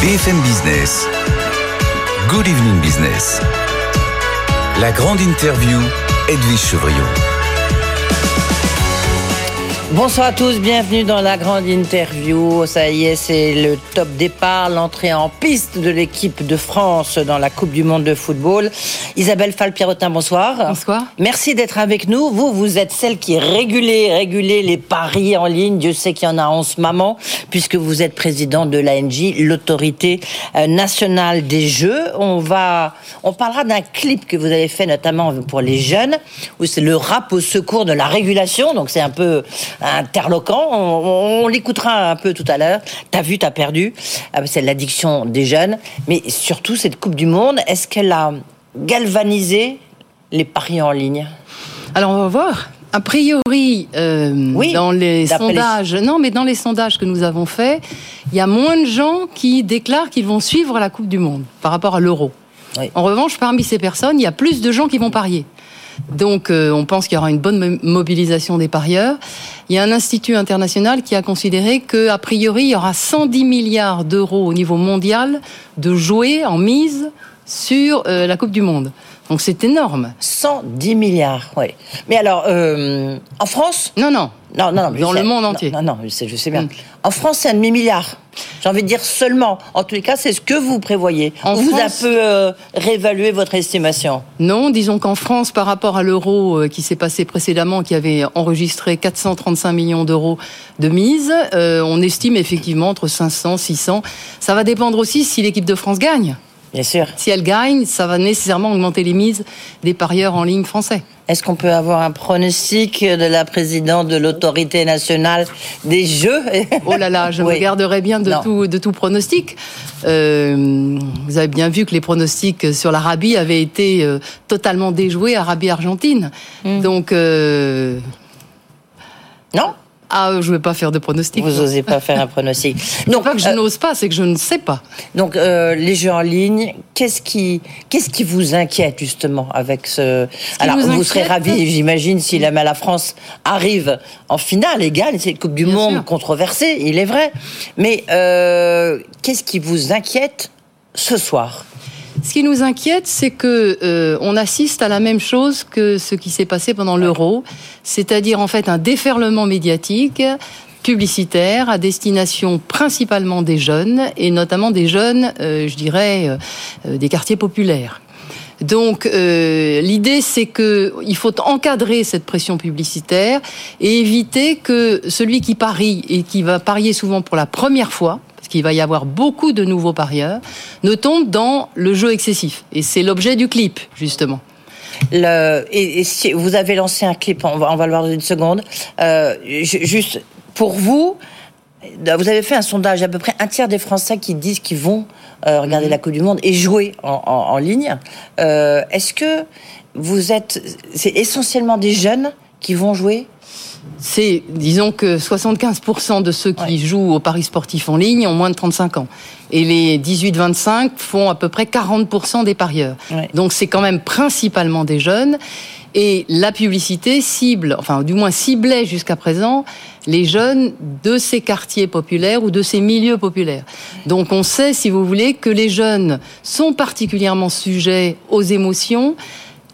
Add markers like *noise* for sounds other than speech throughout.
BFM Business. Good Evening Business. La grande interview, Edwige Chevriot. Bonsoir à tous, bienvenue dans la grande interview. Ça y est, c'est le top départ, l'entrée en piste de l'équipe de France dans la Coupe du Monde de football. Isabelle Falpirotin, bonsoir. Bonsoir. Merci d'être avec nous. Vous, vous êtes celle qui régulez, régulez les paris en ligne. Dieu sait qu'il y en a en ce moment, puisque vous êtes président de l'ANJ, l'autorité euh, nationale des jeux. On va, on parlera d'un clip que vous avez fait notamment pour les jeunes, où c'est le rap au secours de la régulation. Donc c'est un peu interloquant. On, on l'écoutera un peu tout à l'heure. T'as vu, t'as perdu. Ah, c'est l'addiction des jeunes. Mais surtout, cette Coupe du Monde, est-ce qu'elle a galvanisé les paris en ligne? Alors, on va voir. A priori, euh, Oui, dans les sondages, non, mais dans les sondages que nous avons faits, il y a moins de gens qui déclarent qu'ils vont suivre la Coupe du Monde par rapport à l'euro. Oui. En revanche, parmi ces personnes, il y a plus de gens qui vont parier. Donc, euh, on pense qu'il y aura une bonne mo- mobilisation des parieurs. Il y a un institut international qui a considéré que, a priori, il y aura 110 milliards d'euros au niveau mondial de jouets en mise sur euh, la Coupe du Monde. Donc, c'est énorme. 110 milliards, oui. Mais alors, euh, en France Non, non. Non, non, non. Dans le monde entier. Non, non, je sais, je sais bien. Mm. En France, c'est un demi-milliard. J'ai envie de dire seulement. En tous les cas, c'est ce que vous prévoyez. En vous France- un peu euh, réévaluer votre estimation. Non, disons qu'en France, par rapport à l'euro euh, qui s'est passé précédemment, qui avait enregistré 435 millions d'euros de mise, euh, on estime effectivement entre 500, 600. Ça va dépendre aussi si l'équipe de France gagne. Bien sûr. Si elle gagne, ça va nécessairement augmenter les mises des parieurs en ligne français. Est-ce qu'on peut avoir un pronostic de la présidente de l'autorité nationale des jeux? Oh là là, je *laughs* Oui. me garderai bien de Non. tout, de tout pronostic. Euh, vous avez bien vu que les pronostics sur l'Arabie avaient été euh, totalement déjoués, Arabie-Argentine. Hmm. Donc, euh, Non ah, je ne vais pas faire de pronostics. Vous n'osez pas faire un pronostic. Non, pas que je euh, n'ose pas, c'est que je ne sais pas. donc euh, les jeux en ligne, qu'est-ce qui, qu'est-ce qui vous inquiète justement avec ce Alors, nous vous serez ravis, j'imagine, si la, la France arrive en finale et gagne cette Coupe du Bien Monde sûr. controversée, il est vrai. Mais euh, qu'est-ce qui vous inquiète ce soir? Ce qui nous inquiète, c'est que euh, on assiste à la même chose que ce qui s'est passé pendant l'euro, c'est-à-dire en fait un déferlement médiatique publicitaire à destination principalement des jeunes et notamment des jeunes, euh, je dirais, euh, euh, des quartiers populaires. Donc euh, l'idée c'est que il faut encadrer cette pression publicitaire et éviter que celui qui parie et qui va parier souvent pour la première fois parce qu'il va y avoir beaucoup de nouveaux parieurs ne tombe dans le jeu excessif et c'est l'objet du clip justement. Le, et, et si vous avez lancé un clip, on va, on va le voir dans une seconde. Euh, ju- juste pour vous, vous avez fait un sondage, à peu près un tiers des Français qui disent qu'ils vont euh, regarder Mhm. la Coupe du Monde et jouer en, en- en ligne. Euh, Est-ce que vous êtes, c'est essentiellement des jeunes qui vont jouer C'est, disons que 75% de ceux qui Ouais. jouent au paris sportif en ligne ont moins de 35 ans. Et les 18-25 font à peu près 40% des parieurs. Ouais. Donc c'est quand même principalement des jeunes. Et la publicité cible, enfin du moins ciblait jusqu'à présent, les jeunes de ces quartiers populaires ou de ces milieux populaires. Donc on sait, si vous voulez, que les jeunes sont particulièrement sujets aux émotions.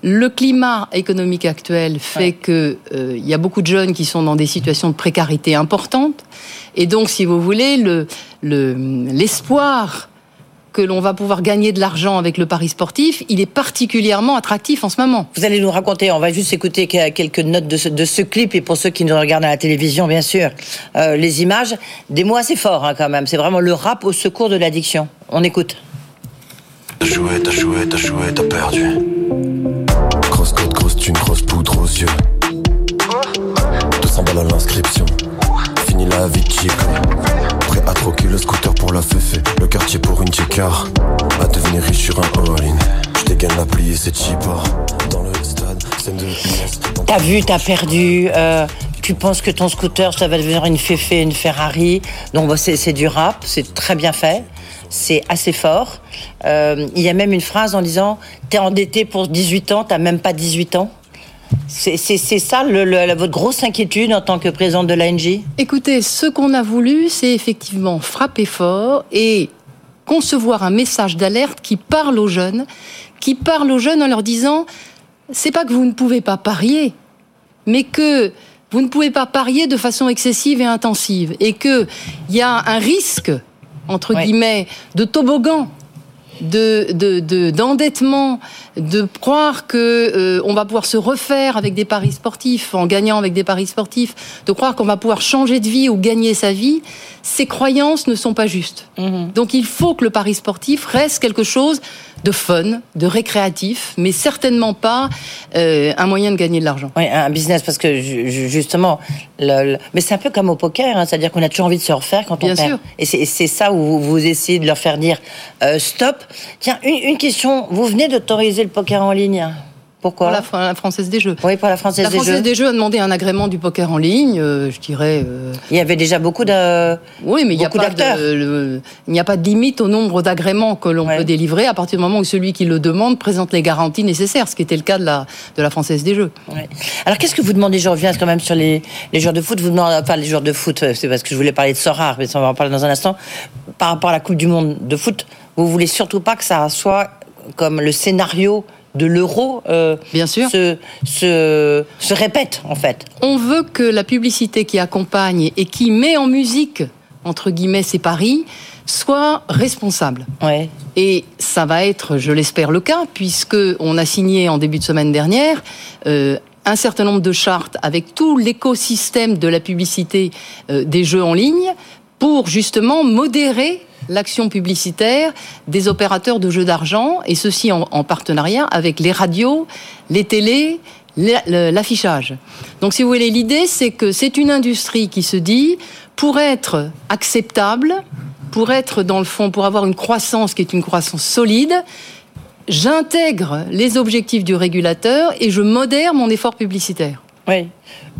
Le climat économique actuel fait Ouais. que euh, il y a beaucoup de jeunes qui sont dans des situations de précarité importantes, et donc, si vous voulez, le le- l'espoir que l'on va pouvoir gagner de l'argent avec le pari sportif, il est particulièrement attractif en ce moment. Vous allez nous raconter, on va juste écouter que- quelques notes de ce, de ce clip, et pour ceux qui nous regardent à la télévision, bien sûr, euh, les images, des mots assez forts hein, quand même. C'est vraiment le rap au secours de l'addiction. On écoute. T'as joué, t'as joué, t'as joué, t'as perdu. Côte, grosse poudre aux yeux. 200 balles à l'inscription. Fini la vie cheap. Prêt à troquer le scooter pour la féfé. Le quartier pour une car À devenir riche sur un all-in. Je dégaine l'appli et c'est cheap. Dans le stade, scène de. T'as vu, t'as perdu. euh, tu penses que ton scooter, ça va devenir une Féfé, une Ferrari. Donc c'est c'est du rap, c'est très bien fait. C'est assez fort. Euh, il y a même une phrase en disant T'es endetté pour 18 ans, t'as même pas 18 ans. C'est ça votre grosse inquiétude en tant que présidente de l'ANJ Écoutez, ce qu'on a voulu, c'est effectivement frapper fort et concevoir un message d'alerte qui parle aux jeunes, qui parle aux jeunes en leur disant c'est pas que vous ne pouvez pas parier, mais que vous ne pouvez pas parier de façon excessive et intensive, et qu'il y a un risque, entre guillemets, de toboggan de d'endettement, de, croire que euh, on va pouvoir se refaire avec des paris sportifs, en gagnant avec des paris sportifs, de croire qu'on va pouvoir changer de vie ou gagner sa vie, ces croyances ne sont pas justes. Mhm. Donc il faut que le pari sportif reste quelque chose de fun, de récréatif, mais certainement pas euh, un moyen de gagner de l'argent. Oui, un business, parce que justement, le, mais c'est un peu comme au poker, hein, c'est-à-dire qu'on a toujours envie de se refaire quand on Bien perd. Sûr. Et c'est ça où vous, essayez de leur faire dire euh, stop. Tiens, une, une question, vous venez d'autoriser le poker en ligne pourquoi la, Française des Jeux. Oui, pour la Française des Jeux. La Française des Jeux a demandé un agrément du poker en ligne, euh, je dirais. Euh, il y avait déjà beaucoup de. Oui, mais il n'y a pas de, il a pas de limite au nombre d'agréments que l'on peut délivrer à partir du moment où celui qui le demande présente les garanties nécessaires, ce qui était le cas de la de la Française des Jeux. Alors qu'est-ce que vous demandez Je reviens quand même sur les les joueurs de foot. Vous demandez enfin les joueurs de foot, euh, c'est parce que je voulais parler de Sorare, mais ça on va en parler dans un instant. Par rapport à la Coupe du Monde de foot, vous voulez surtout pas que ça soit comme le scénario de l'euro euh, Bien sûr. Se, se, se, répète en fait. On veut que la publicité qui accompagne et qui met en musique entre guillemets ces paris soit responsable. Ouais. Et ça va être, je l'espère, le cas puisque on a signé en début de semaine dernière. Euh, un certain nombre de chartes avec tout l'écosystème de la publicité euh, des jeux en ligne pour justement modérer l'action publicitaire des opérateurs de jeux d'argent, et ceci en, partenariat avec les radios, les télés, l'affichage. Donc si vous voulez, l'idée c'est que c'est une industrie qui se dit, pour être acceptable, pour être dans le fond, pour avoir une croissance qui est une croissance solide, j'intègre les objectifs du régulateur et je modère mon effort publicitaire. Oui.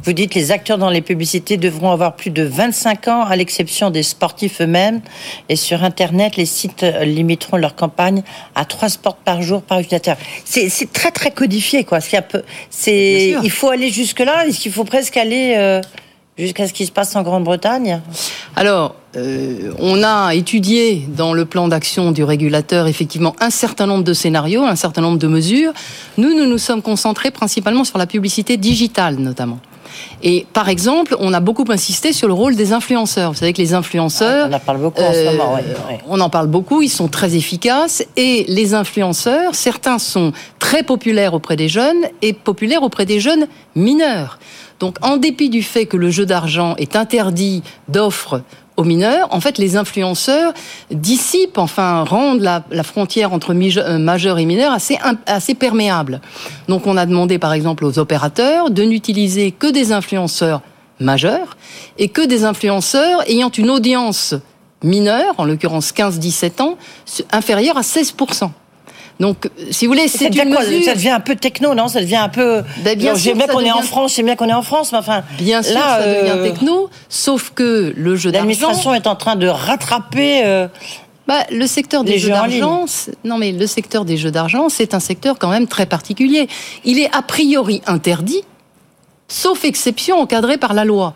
Vous dites les acteurs dans les publicités devront avoir plus de 25 ans, à l'exception des sportifs eux-mêmes. Et sur Internet, les sites limiteront leur campagne à trois sports par jour par utilisateur. C'est très très codifié, quoi. C'est il faut aller jusque là. Est-ce qu'il faut presque aller euh, jusqu'à ce qui se passe en Grande-Bretagne Alors, euh, on a étudié dans le plan d'action du régulateur effectivement un certain nombre de scénarios, un certain nombre de mesures. Nous, nous nous sommes concentrés principalement sur la publicité digitale notamment. Et par exemple, on a beaucoup insisté sur le rôle des influenceurs. Vous savez que les influenceurs, on en parle beaucoup en ce moment. Euh, on en parle beaucoup. Ils sont très efficaces et les influenceurs, certains sont très populaires auprès des jeunes et populaires auprès des jeunes mineurs. Donc, en dépit du fait que le jeu d'argent est interdit d'offres aux mineurs, en fait, les influenceurs dissipent, enfin, rendent la, frontière entre euh, majeurs et mineurs assez, assez perméable. Donc, on a demandé, par exemple, aux opérateurs de n'utiliser que des influenceurs majeurs et que des influenceurs ayant une audience mineure, en l'occurrence 15-17 ans, inférieure à 16 donc, si vous voulez, c'est une mesure... Ça devient un peu techno, non? Ça devient un peu. Ben, bien sûr, bien qu'on est en France, c'est bien qu'on est en France, mais enfin. Bien sûr, ça devient euh, techno, sauf que le jeu d'argent. L'administration est en train de rattraper. Euh, bah, le secteur des jeux, d'argent, non mais le secteur des jeux d'argent, c'est un secteur quand même très particulier. Il est a priori interdit, sauf exception encadrée par la loi.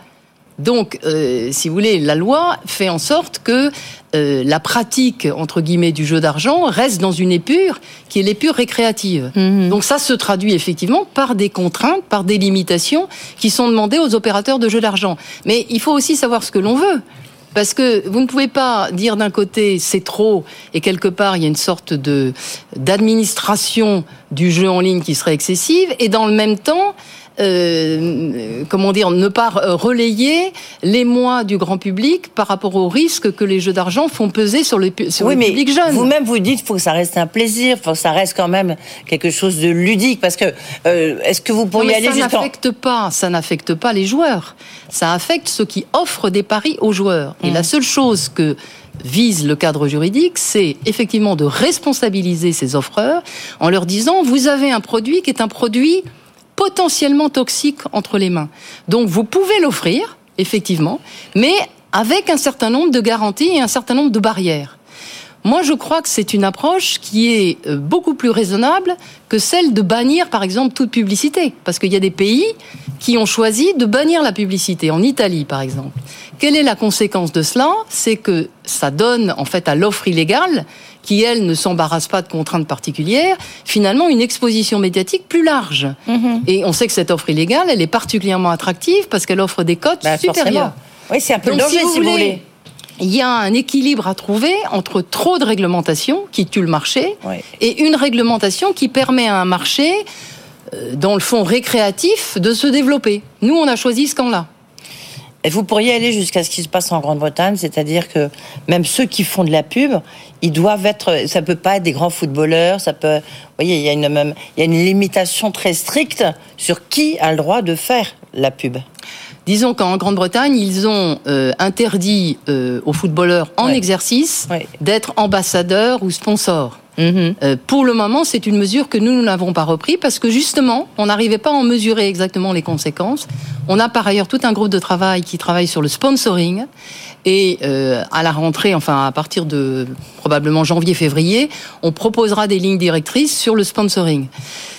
Donc, euh, si vous voulez, la loi fait en sorte que euh, la pratique entre guillemets du jeu d'argent reste dans une épure qui est l'épure récréative. Mhm. Donc ça se traduit effectivement par des contraintes, par des limitations qui sont demandées aux opérateurs de jeux d'argent. Mais il faut aussi savoir ce que l'on veut. Parce que vous ne pouvez pas dire d'un côté c'est trop et quelque part il y a une sorte de d'administration du jeu en ligne qui serait excessive et dans le même temps euh, comment dire, ne pas relayer les mois du grand public par rapport aux risques que les jeux d'argent font peser sur le, sur oui, le public jeune. Vous-même, vous dites, faut que ça reste un plaisir, faut que ça reste quand même quelque chose de ludique, parce que euh, est-ce que vous pourriez aller ça n'affecte pas, ça n'affecte pas les joueurs. Ça affecte ceux qui offrent des paris aux joueurs. Et la mmh. seule chose que vise le cadre juridique, c'est effectivement de responsabiliser ces offreurs en leur disant vous avez un produit qui est un produit potentiellement toxique entre les mains. Donc vous pouvez l'offrir, effectivement, mais avec un certain nombre de garanties et un certain nombre de barrières. Moi, je crois que c'est une approche qui est euh, beaucoup plus raisonnable que celle de bannir, par exemple, toute publicité. Parce qu'il y a des pays qui ont choisi de bannir la publicité, en Italie par exemple. Quelle est la conséquence de cela? C'est que ça donne en fait à l'offre illégale, qui elle ne s'embarrasse pas de contraintes particulières, finalement une exposition médiatique plus large. Mhm. Et on sait que cette offre illégale, elle est particulièrement attractive parce qu'elle offre des cotes Bah, supérieures. forcément. Oui, c'est un peu Donc, danger, si vous voulez, il y a un équilibre à trouver entre trop de réglementation qui tue le marché et une réglementation qui permet à un marché, euh, dans le fond récréatif, de se développer. Nous, on a choisi ce camp-là. Et vous pourriez aller jusqu'à ce qui se passe en Grande-Bretagne, c'est-à-dire que même ceux qui font de la pub, ils doivent être. Ça peut pas être des grands footballeurs. Ça peut. Vous voyez, il y a une même, il y a une limitation très stricte sur qui a le droit de faire la pub. Disons qu'en Grande-Bretagne, ils ont euh, interdit euh, aux footballeurs en Ouais. exercice Ouais. d'être ambassadeurs ou sponsors. Euh, pour le moment, c'est une mesure que nous, nous n'avons pas repris parce que justement, on n'arrivait pas à en mesurer exactement les conséquences. On a par ailleurs tout un groupe de travail qui travaille sur le sponsoring et euh, à la rentrée, enfin à partir de probablement janvier-février, on proposera des lignes directrices sur le sponsoring.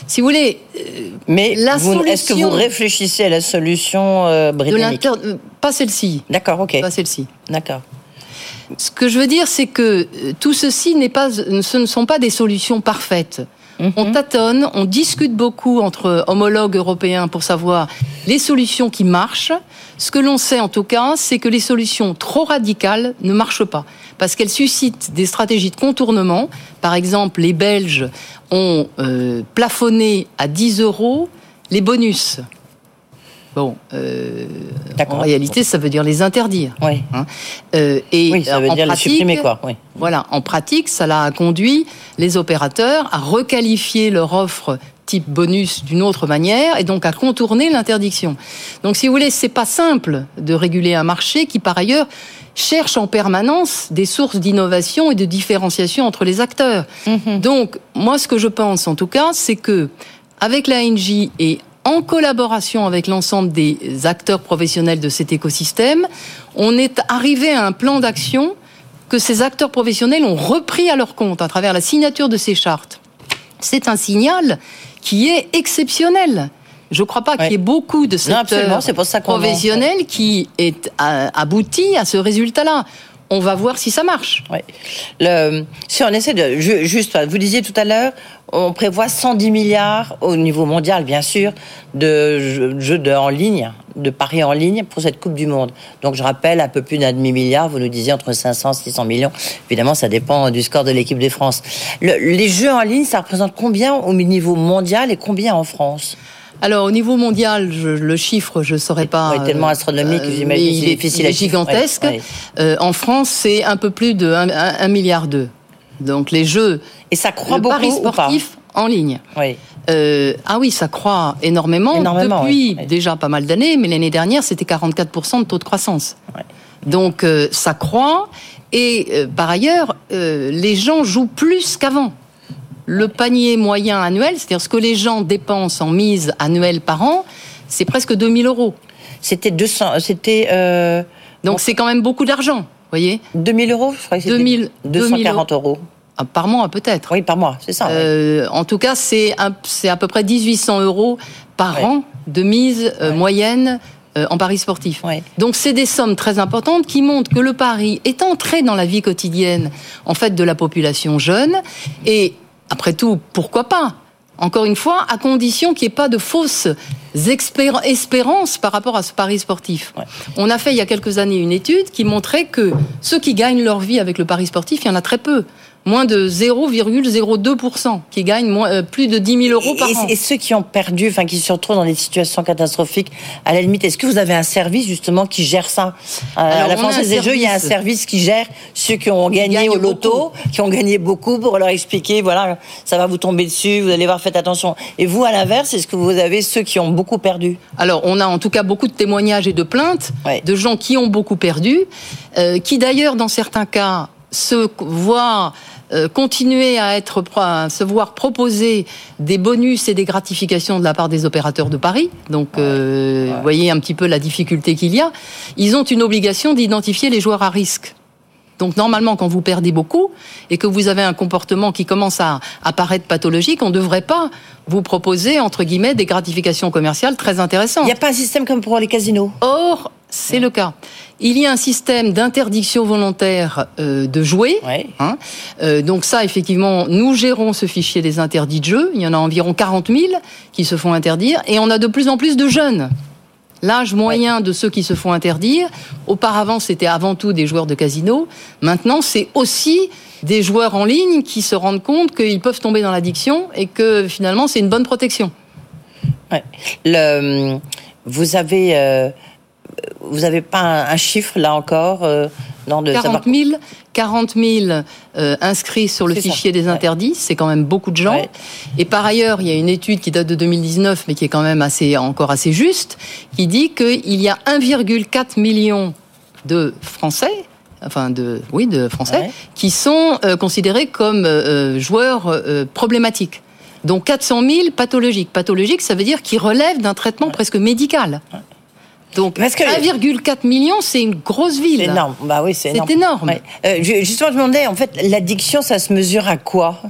Si vous voulez, euh, Mais est-ce que vous réfléchissez à la solution euh, britannique euh, pas celle-ci, D'accord, ok, pas celle-ci. d'accord. Ce que je veux dire, c'est que euh, tout ceci n'est pas, ce ne sont pas des solutions parfaites. On tâtonne, on discute beaucoup entre homologues européens pour savoir les solutions qui marchent. Ce que l'on sait en tout cas, c'est que les solutions trop radicales ne marchent pas parce qu'elles suscitent des stratégies de contournement. Par exemple, les Belges ont euh, plafonné à 10 euros les bonus. Bon, euh, en réalité, ça veut dire les interdire. Oui, Hein. Euh, et oui, ça veut en dire pratique, les supprimer, quoi. Oui. Voilà, en pratique, ça a conduit les opérateurs à requalifier leur offre type bonus d'une autre manière et donc à contourner l'interdiction. Donc, si vous voulez, c'est pas simple de réguler un marché qui, par ailleurs, cherche en permanence des sources d'innovation et de différenciation entre les acteurs. Donc, moi, ce que je pense, en tout cas, c'est que avec l'ANJ et en collaboration avec l'ensemble des acteurs professionnels de cet écosystème, on est arrivé à un plan d'action que ces acteurs professionnels ont repris à leur compte à travers la signature de ces chartes. C'est un signal qui est exceptionnel. Je ne crois pas qu'il y ait beaucoup de secteurs pour ça professionnels qui est euh, abouti à ce résultat-là. On va voir si ça marche. Si on essaie juste, vous disiez tout à l'heure, on prévoit 110 milliards au niveau mondial, bien sûr, de jeux, en ligne, de paris en ligne pour cette Coupe du Monde. Donc je rappelle, un peu plus d'un demi milliard. Vous nous disiez entre 500 et 600 millions. Évidemment, ça dépend du score de l'équipe de France. Le- les jeux en ligne, ça représente combien au niveau mondial et combien en France? Alors au niveau mondial, je- le chiffre, je ne saurais pas. Ouais, tellement euh, astronomique, euh, j'imagine, Il est, difficile il à est chiffrer. gigantesque. Ouais. Euh, en France, c'est un peu plus de 1 milliard d'eux. Donc les jeux, Et ça croît le beaucoup paris ou pas sportif en ligne. Oui. Euh, ah oui, ça croît énormément, Énormément, depuis oui, oui. déjà pas mal d'années, mais l'année dernière, c'était 44% de taux de croissance. Ouais. Donc ça croît, et par ailleurs, les gens jouent plus qu'avant. Le panier moyen annuel, c'est-à-dire ce que les gens dépensent en mise annuelle par an, c'est presque 2000 euros. C'était 200, c'était euh, Donc c'est quand même beaucoup d'argent, voyez 2000 euros, je crois que c'était 2000, 240 euros. Ah, Par mois peut-être. Oui, par mois, c'est ça. Euh, en tout cas, c'est à peu près 1800 euros par Ouais. an de mise euh, Ouais. moyenne euh, en paris sportif. Ouais. Donc c'est des sommes très importantes qui montrent que le pari est entré dans la vie quotidienne en fait de la population jeune et après tout pourquoi pas? Encore une fois, à condition qu'il n'y ait pas de fausses espérances par rapport à ce pari sportif. Ouais. On a fait il y a quelques années une étude qui montrait que ceux qui gagnent leur vie avec le pari sportif, il y en a très peu. Moins de 0,02% qui gagnent moins, euh, plus de 10 000 euros par et, an. et ceux qui ont perdu, enfin qui se retrouvent dans des situations catastrophiques, à la limite, est-ce que vous avez un service justement qui gère ça? Euh, À Alors, la on a Française des Jeux, il y a un service. service qui gère ceux qui ont gagné au loto, beaucoup. qui ont gagné beaucoup, pour leur expliquer, voilà, ça va vous tomber dessus, vous allez voir, faites attention. Et vous, à l'inverse, est-ce que vous avez ceux qui ont beaucoup perdu? Alors, on a en tout cas beaucoup de témoignages et de plaintes de gens qui ont beaucoup perdu, euh, qui d'ailleurs, dans certains cas, se voient euh, continuer à être à se voir proposer des bonus et des gratifications de la part des opérateurs de paris. Donc, euh, vous voyez un petit peu la difficulté qu'il y a. Ils ont une obligation d'identifier les joueurs à risque. Donc normalement, quand vous perdez beaucoup et que vous avez un comportement qui commence à apparaître pathologique, on ne devrait pas vous proposer, entre guillemets, des gratifications commerciales très intéressantes. Il n'y a pas un système comme pour les casinos? Or, c'est le cas. Il y a un système d'interdiction volontaire euh, de jouer. Hein. Euh, donc ça, effectivement, nous gérons ce fichier des interdits de jeu. Il y en a environ 40 000 qui se font interdire. Et on a de plus en plus de jeunes. L'âge moyen de ceux qui se font interdire, auparavant c'était avant tout des joueurs de casino, maintenant c'est aussi des joueurs en ligne qui se rendent compte qu'ils peuvent tomber dans l'addiction et que finalement c'est une bonne protection. Ouais. Le, vous avez euh, vous n'avez pas un, chiffre là encore euh, non, de 40 000, 40 000 inscrits sur le fichier des interdits, c'est quand même beaucoup de gens. Et par ailleurs, il y a une étude qui date de 2019, mais qui est quand même assez, encore assez juste, qui dit qu'il y a 1,4 million de Français enfin de oui de français qui sont euh, considérés comme euh, euh, joueurs problématiques. Donc 400 000 pathologiques. Pathologiques, ça veut dire qu'ils relèvent d'un traitement presque médical. Donc 1,4 million, c'est une grosse ville. C'est énorme. Bah oui, c'est énorme. énorme. justement, je me demandais, en fait, l'addiction, ça se mesure à quoi?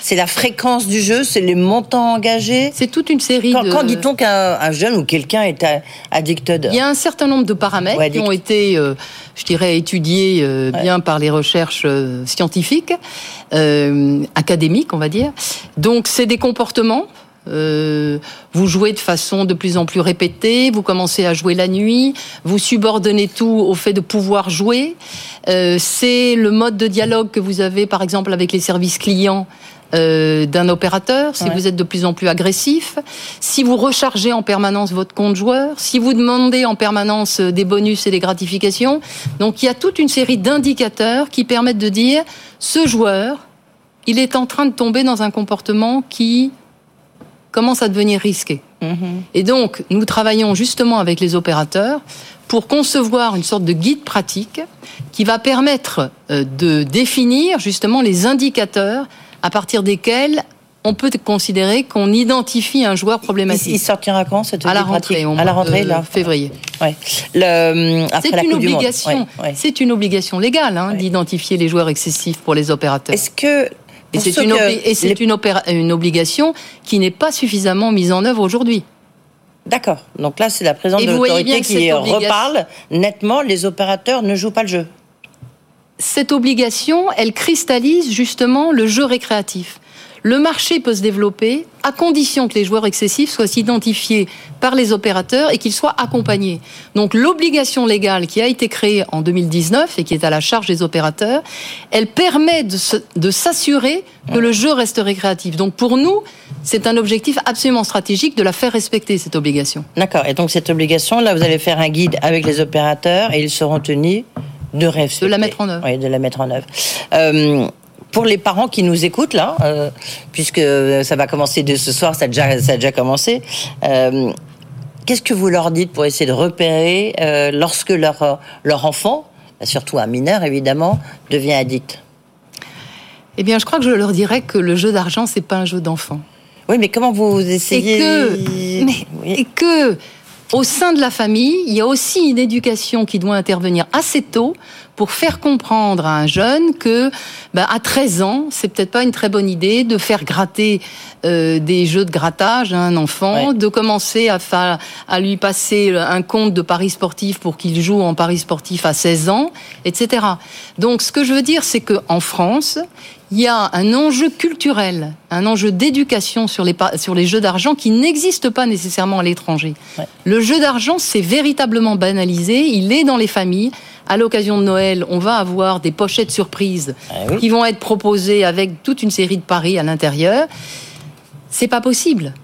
C'est la fréquence du jeu, c'est les montants engagés? C'est toute une série quand, de. Quand dit-on qu'un jeune ou quelqu'un est addicted Il y a un certain nombre de paramètres qui ont été, euh, je dirais, étudiés euh, bien par les recherches euh, scientifiques, académiques, on va dire. Donc, c'est des comportements. Vous jouez de façon de plus en plus répétée, vous commencez à jouer la nuit, vous subordonnez tout au fait de pouvoir jouer. c'est le mode de dialogue que vous avez, par exemple, avec les services clients euh, d'un opérateur, si vous êtes de plus en plus agressif, si vous rechargez en permanence votre compte joueur, si vous demandez en permanence euh, des bonus et des gratifications. Donc il y a toute une série d'indicateurs qui permettent de dire ce joueur, il est en train de tomber dans un comportement qui commence à devenir risqué. Mm-hmm. Et donc, nous travaillons justement avec les opérateurs pour concevoir une sorte de guide pratique qui va permettre euh, de définir justement les indicateurs à partir desquels on peut considérer qu'on identifie un joueur problématique. Il sortira quand cette À la rentrée, à la rentrée, là. Février. Ouais. C'est une obligation. C'est une obligation légale hein, d'identifier les joueurs excessifs pour les opérateurs. Est-ce que et c'est une, une, une obligation qui n'est pas suffisamment mise en œuvre aujourd'hui. D'accord. Donc là, c'est la présidente de l'autorité qui reparle nettement. Les opérateurs ne jouent pas le jeu cette obligation, elle cristallise justement le jeu récréatif. Le marché peut se développer à condition que les joueurs excessifs soient identifiés par les opérateurs et qu'ils soient accompagnés. Donc l'obligation légale qui a été créée en 2019 et qui est à la charge des opérateurs, elle permet de s'assurer que le jeu reste récréatif. Donc pour nous, c'est un objectif absolument stratégique de la faire respecter, cette obligation. D'accord. Et donc cette obligation, là, vous allez faire un guide avec les opérateurs et ils seront tenus de De la mettre en œuvre. Oui, de la mettre en œuvre. Euh, pour les parents qui nous écoutent là, euh, puisque ça va commencer dès ce soir, ça a déjà, ça a déjà commencé. Euh, qu'est-ce que vous leur dites pour essayer de repérer lorsque leur, leur enfant, surtout un mineur évidemment, devient addict? Eh bien, je crois que je leur dirais que le jeu d'argent, c'est pas un jeu d'enfant. Oui, mais comment vous essayez? Et que, mais, et que au sein de la famille, il y a aussi une éducation qui doit intervenir assez tôt pour faire comprendre à un jeune que, bah, à 13 ans, c'est peut-être pas une très bonne idée de faire gratter euh, des jeux de grattage à un enfant, de commencer à, à lui passer un compte de paris sportif pour qu'il joue en paris sportif à 16 ans, etc. Donc, ce que je veux dire, c'est que en France, il y a un enjeu culturel, un enjeu d'éducation sur les, sur les jeux d'argent qui n'existe pas nécessairement à l'étranger. Le jeu d'argent, c'est véritablement banalisé, il est dans les familles. À l'occasion de Noël, on va avoir des pochettes surprises ah qui vont être proposées avec toute une série de paris à l'intérieur. C'est pas possible.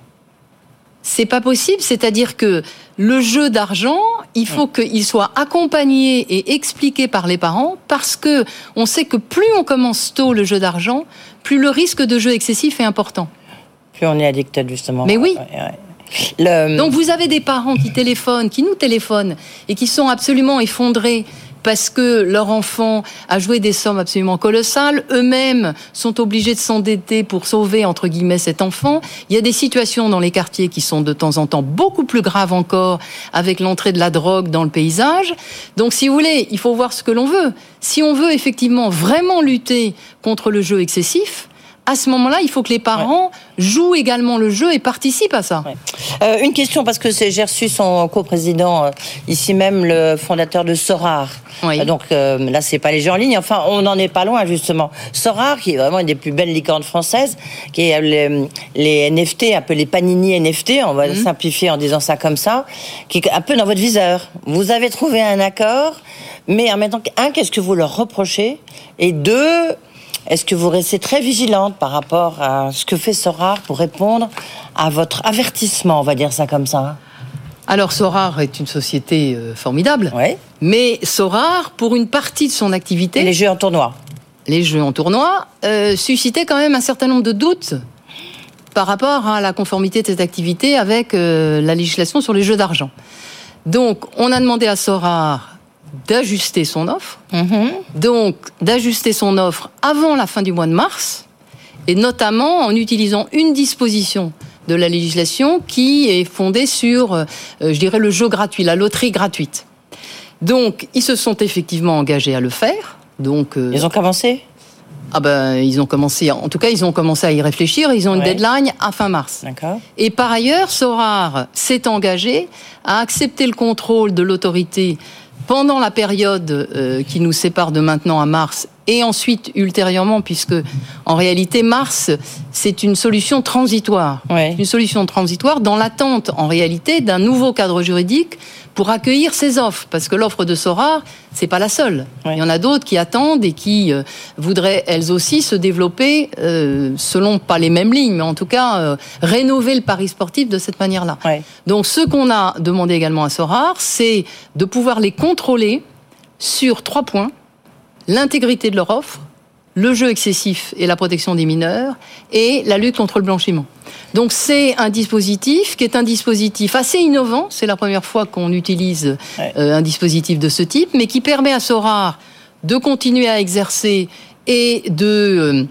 C'est pas possible, c'est-à-dire que le jeu d'argent, il faut qu'il soit accompagné et expliqué par les parents parce que on sait que plus on commence tôt le jeu d'argent, plus le risque de jeu excessif est important. Plus on est addict justement. Mais oui. Donc vous avez des parents qui téléphonent, qui nous téléphonent et qui sont absolument effondrés parce que leur enfant a joué des sommes absolument colossales. Eux-mêmes sont obligés de s'endetter pour sauver, entre guillemets, cet enfant. Il y a des situations dans les quartiers qui sont de temps en temps beaucoup plus graves encore avec l'entrée de la drogue dans le paysage. Donc, si vous voulez, il faut voir ce que l'on veut. Si on veut effectivement vraiment lutter contre le jeu excessif, à ce moment-là, il faut que les parents jouent également le jeu et participent à ça. Euh, une question, parce que j'ai reçu son coprésident, euh, ici même le fondateur de Sorar. Oui. Euh, donc euh, là, c'est pas les jeux en ligne. Enfin, on n'en est pas loin, justement. Sorar, qui est vraiment une des plus belles licornes françaises, qui est les, les NFT, un peu les panini NFT, on va simplifier en disant ça comme ça, qui est un peu dans votre viseur. Vous avez trouvé un accord, mais en même temps, un, qu'est-ce que vous leur reprochez? Et deux, est-ce que vous restez très vigilante par rapport à ce que fait Sorar pour répondre à votre avertissement, on va dire ça comme ça? Alors Sorar est une société euh, formidable, Oui. mais Sorar, pour une partie de son activité, Et les jeux en tournoi les jeux en tournoi, euh, suscitaient quand même un certain nombre de doutes par rapport à la conformité de cette activité avec euh, la législation sur les jeux d'argent. Donc, on a demandé à Sorar d'ajuster son offre, donc d'ajuster son offre avant la fin du mois de mars, et notamment en utilisant une disposition de la législation qui est fondée sur, euh, je dirais, le jeu gratuit, la loterie gratuite. Donc, ils se sont effectivement engagés à le faire. Donc, euh, Ils ont commencé? Ah ben, ils ont commencé, en tout cas, ils ont commencé à y réfléchir. Ils ont une Ouais. deadline à fin mars. D'accord. Et par ailleurs, Sorar s'est engagé à accepter le contrôle de l'autorité pendant la période euh, qui nous sépare de maintenant à mars et ensuite ultérieurement, puisque en réalité mars c'est une solution transitoire, Ouais. une solution transitoire dans l'attente en réalité d'un nouveau cadre juridique pour accueillir ces offres, parce que l'offre de Sorar c'est pas la seule. Ouais. Il y en a d'autres qui attendent et qui euh, voudraient elles aussi se développer euh, selon pas les mêmes lignes, mais en tout cas euh, rénover le pari sportif de cette manière-là. Ouais. Donc ce qu'on a demandé également à Sorar, c'est de pouvoir les contrôler sur trois points l'intégrité de leur offre, le jeu excessif et la protection des mineurs, et la lutte contre le blanchiment. Donc c'est un dispositif qui est un dispositif assez innovant. C'est la première fois qu'on utilise Ouais. euh, un dispositif de ce type, mais qui permet à Sorar de continuer à exercer et de euh,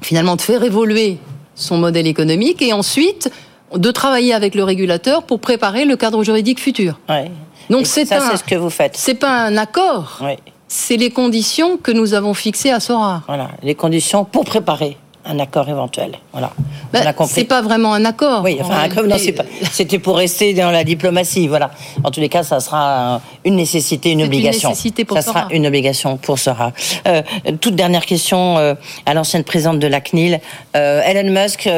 finalement de faire évoluer son modèle économique, et ensuite de travailler avec le régulateur pour préparer le cadre juridique futur. Ouais. Donc c'est ce que vous faites. C'est pas un accord, Oui. C'est les conditions que nous avons fixées à Sorar. Voilà. Les conditions pour préparer un accord éventuel. Voilà. Compris. c'est pas vraiment un accord. Oui, En enfin, réalité. comme non, c'est pas- c'était pour rester dans la diplomatie, voilà. En tous les cas, ça sera une nécessité, une C'est une obligation. nécessité pour ça sera Sora. une obligation pour Sora. Euh, toute dernière question euh, à l'ancienne présidente de la CNIL, euh, Elon Musk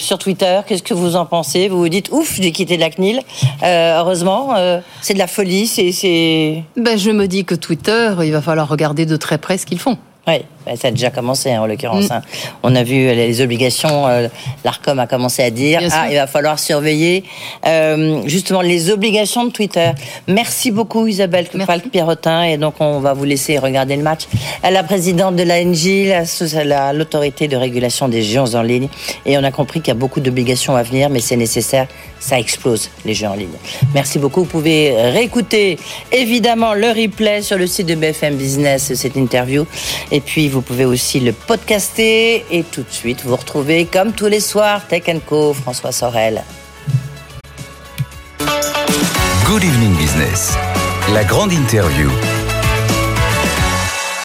sur Twitter. Qu'est-ce que vous en pensez? Vous vous dites ouf, j'ai quitté la CNIL. Heureusement, c'est de la folie, c'est, c'est... Ben, je me dis que Twitter, il va falloir regarder de très près ce qu'ils font. Oui, ben, ça a déjà commencé hein, en l'occurrence. Mm. hein. On a vu les obligations, euh, l'ARCOM a commencé à dire, Bien ah, sûr. il va falloir surveiller euh, justement les obligations de Twitter. Merci beaucoup Isabelle. Falk-Pierrotin et donc on va vous laisser regarder le match. La présidente de l'ANJ, la- la- l'autorité de régulation des jeux en ligne et on a compris qu'il y a beaucoup d'obligations à venir mais c'est nécessaire, ça explose les jeux en ligne. Merci beaucoup, vous pouvez réécouter évidemment le replay sur le site de BFM Business cette interview et puis vous pouvez aussi le podcaster et tout de suite vous retrouvez comme tous les soirs Tech Co François Sorel. Good Evening Business, la grande interview.